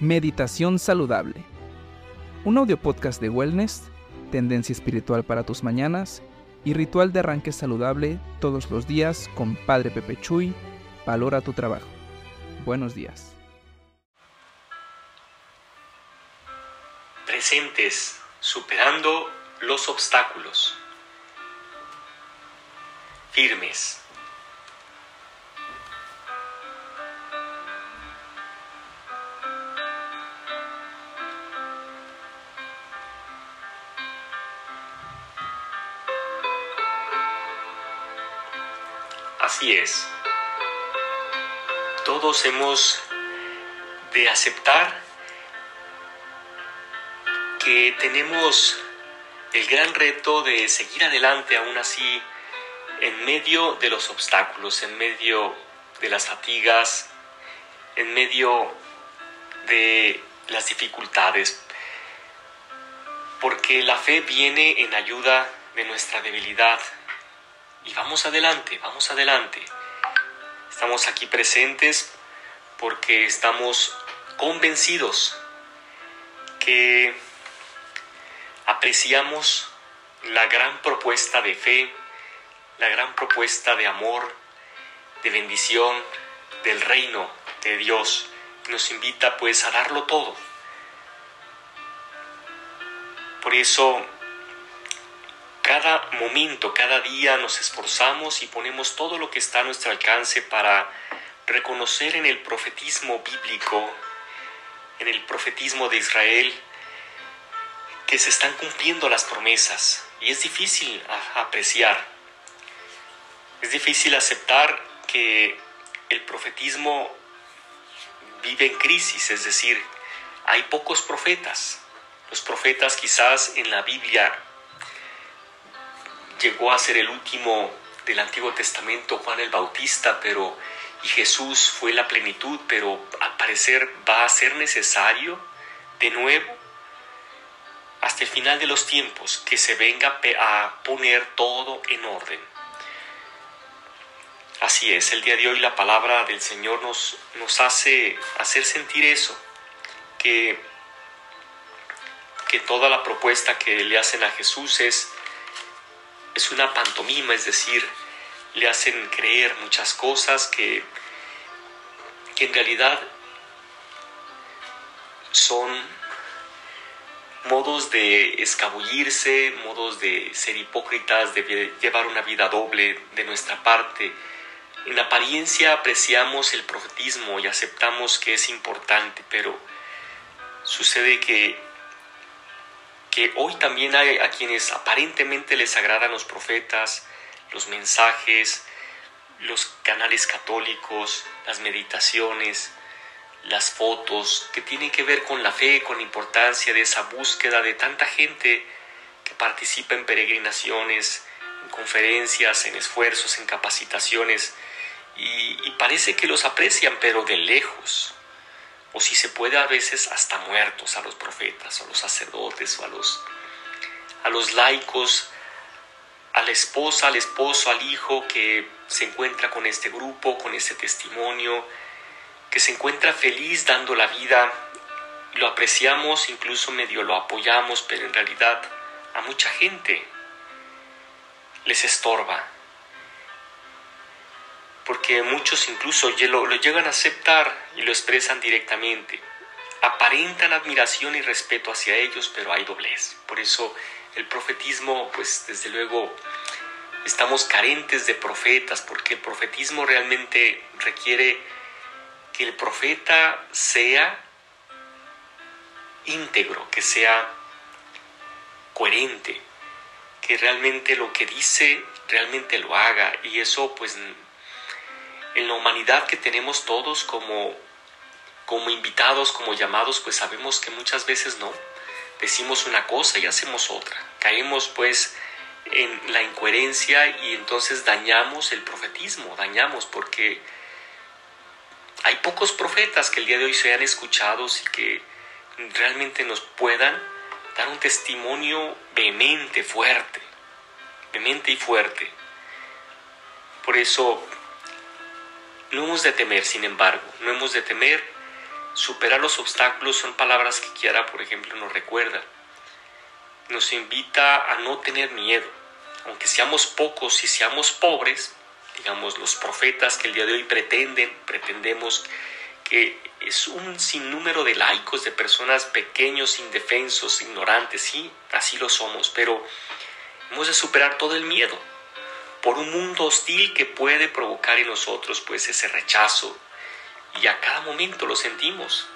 Meditación Saludable. Un audio podcast de wellness, tendencia espiritual para tus mañanas y ritual de arranque saludable todos los días con Padre Pepe Chuy. Valora tu trabajo. Buenos días. Presentes, superando los obstáculos. Firmes Así es. Todos hemos de aceptar que tenemos el gran reto de seguir adelante aún así en medio de los obstáculos, en medio de las fatigas, en medio de las dificultades, porque la fe viene en ayuda de nuestra debilidad, y vamos adelante, vamos adelante. Estamos aquí presentes porque estamos convencidos que apreciamos la gran propuesta de fe, la gran propuesta de amor, de bendición del reino de Dios. Nos invita pues a darlo todo. Por eso cada momento, cada día nos esforzamos y ponemos todo lo que está a nuestro alcance para reconocer en el profetismo bíblico, en el profetismo de Israel, que se están cumpliendo las promesas. Y es difícil apreciar, es difícil aceptar que el profetismo vive en crisis, es decir, hay pocos profetas. Los profetas quizás en la Biblia llegó a ser el último del Antiguo Testamento, Juan el Bautista, pero y Jesús fue la plenitud, pero al parecer va a ser necesario de nuevo hasta el final de los tiempos que se venga a poner todo en orden. Así es, el día de hoy la palabra del Señor nos, nos hace hacer sentir eso, que, que toda la propuesta que le hacen a Jesús es es una pantomima, es decir, le hacen creer muchas cosas que, que en realidad son modos de escabullirse, modos de ser hipócritas, de llevar una vida doble de nuestra parte. En apariencia apreciamos el profetismo y aceptamos que es importante, pero sucede que que hoy también hay a quienes aparentemente les agradan los profetas, los mensajes, los canales católicos, las meditaciones, las fotos, que tienen que ver con la fe, con la importancia de esa búsqueda de tanta gente que participa en peregrinaciones, en conferencias, en esfuerzos, en capacitaciones, y, y parece que los aprecian, pero de lejos o si se puede a veces hasta muertos a los profetas, a los sacerdotes o a los, a los laicos, a la esposa, al esposo, al hijo que se encuentra con este grupo, con este testimonio, que se encuentra feliz dando la vida, lo apreciamos, incluso medio lo apoyamos, pero en realidad a mucha gente les estorba, porque muchos incluso lo, llegan a aceptar y lo expresan directamente. Aparentan admiración y respeto hacia ellos, pero hay doblez. Por eso el profetismo, pues desde luego, estamos carentes de profetas, porque el profetismo realmente requiere que el profeta sea íntegro, que sea coherente, que realmente lo que dice realmente lo haga y eso pues en la humanidad que tenemos todos como, como invitados, como llamados, pues sabemos que muchas veces no. Decimos una cosa y hacemos otra. Caemos pues en la incoherencia y entonces dañamos el profetismo, dañamos porque hay pocos profetas que el día de hoy sean escuchados y que realmente nos puedan dar un testimonio vehemente, fuerte, vehemente y fuerte. Por eso no hemos de temer, sin embargo, no hemos de temer Superar los obstáculos son palabras que Kiara, por ejemplo, nos recuerda. Nos invita a no tener miedo. Aunque seamos pocos y seamos pobres, digamos, los profetas que el día de hoy pretenden, pretendemos que es un sinnúmero de laicos, de personas pequeños, indefensos, ignorantes, sí, así lo somos, pero hemos de superar todo el miedo por un mundo hostil que puede provocar en nosotros pues ese rechazo y a cada momento lo sentimos.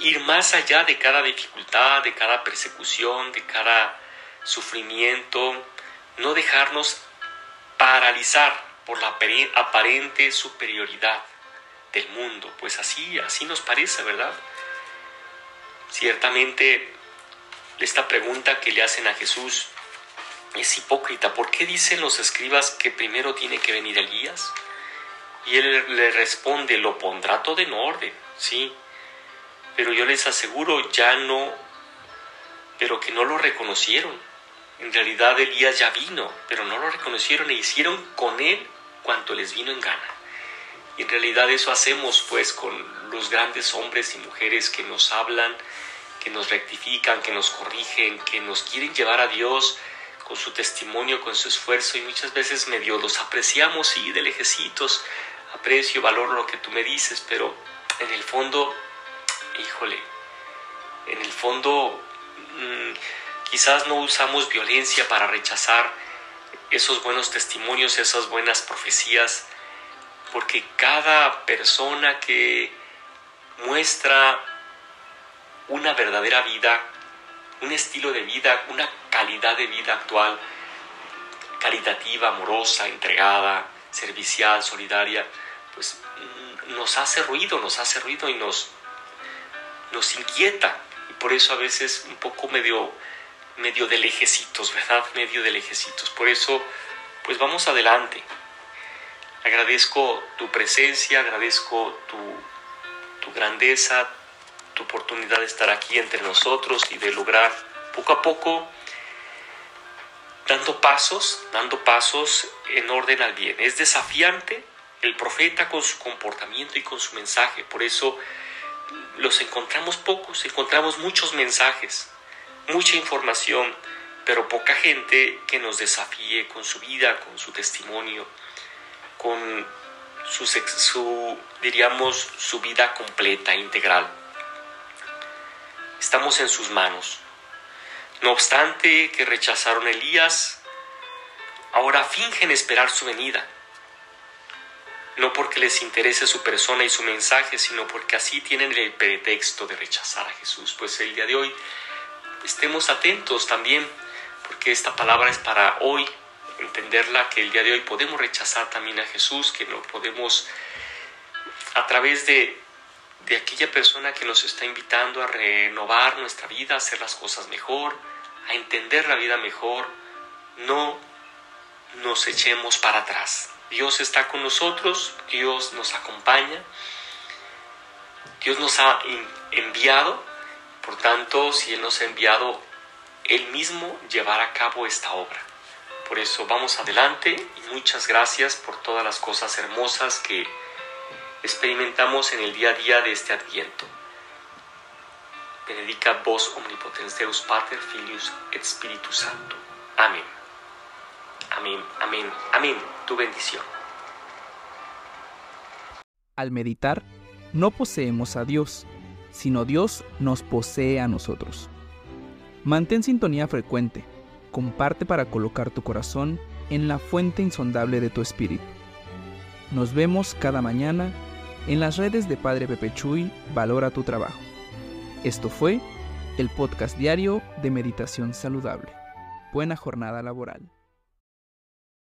Ir más allá de cada dificultad, de cada persecución, de cada sufrimiento, no dejarnos paralizar por la aparente superioridad del mundo, pues así, así nos parece, ¿verdad? Ciertamente, esta pregunta que le hacen a Jesús es hipócrita. ¿Por qué dicen los escribas que primero tiene que venir Elías? Y él le responde, lo pondrá todo en orden, sí, pero yo les aseguro, ya no, pero que no lo reconocieron. En realidad Elías ya vino, pero no lo reconocieron e hicieron con él cuanto les vino en gana. Y en realidad eso hacemos pues con los grandes hombres y mujeres que nos hablan, que nos rectifican, que nos corrigen, que nos quieren llevar a Dios con su testimonio, con su esfuerzo y muchas veces medio los apreciamos, sí, de lejecitos, aprecio, valoro lo que tú me dices, pero en el fondo, híjole, en el fondo mm, quizás no usamos violencia para rechazar esos buenos testimonios, esas buenas profecías, porque cada persona que muestra una verdadera vida, un estilo de vida, una calidad de vida actual, caritativa, amorosa, entregada, servicial, solidaria, pues mm, nos hace ruido, nos hace ruido y nos, nos inquieta. Y por eso a veces un poco medio, medio de lejecitos, ¿verdad? Medio de lejecitos. Por eso, pues vamos adelante. Agradezco tu presencia, agradezco tu, tu grandeza, tu oportunidad de estar aquí entre nosotros y de lograr poco a poco dando pasos, dando pasos en orden al bien. Es desafiante el profeta con su comportamiento y con su mensaje, por eso los encontramos pocos, encontramos muchos mensajes, mucha información, pero poca gente que nos desafíe con su vida, con su testimonio, con su, diríamos, su vida completa, integral. Estamos en sus manos. No obstante que rechazaron a Elías, ahora fingen esperar su venida. No porque les interese su persona y su mensaje, sino porque así tienen el pretexto de rechazar a Jesús. Pues el día de hoy estemos atentos también, porque esta palabra es para hoy, entenderla que el día de hoy podemos rechazar también a Jesús, que no podemos a través de, de aquella persona que nos está invitando a renovar nuestra vida, a hacer las cosas mejor, a entender la vida mejor, no nos echemos para atrás. Dios está con nosotros, Dios nos acompaña, Dios nos ha enviado, por tanto, si Él nos ha enviado, Él mismo llevará a cabo esta obra. Por eso vamos adelante y muchas gracias por todas las cosas hermosas que experimentamos en el día a día de este adviento. Benedica vos omnipotens Deus Pater, Filius et Spiritus Santo. Amén. Amén, amén, amén. Tu bendición. Al meditar, no poseemos a Dios, sino Dios nos posee a nosotros. Mantén sintonía frecuente comparte para colocar tu corazón en la fuente insondable de tu espíritu. Nos vemos cada mañana en las redes de Padre Pepe Chuy, Valora tu Trabajo. Esto fue el podcast diario de Meditación Saludable. Buena jornada laboral.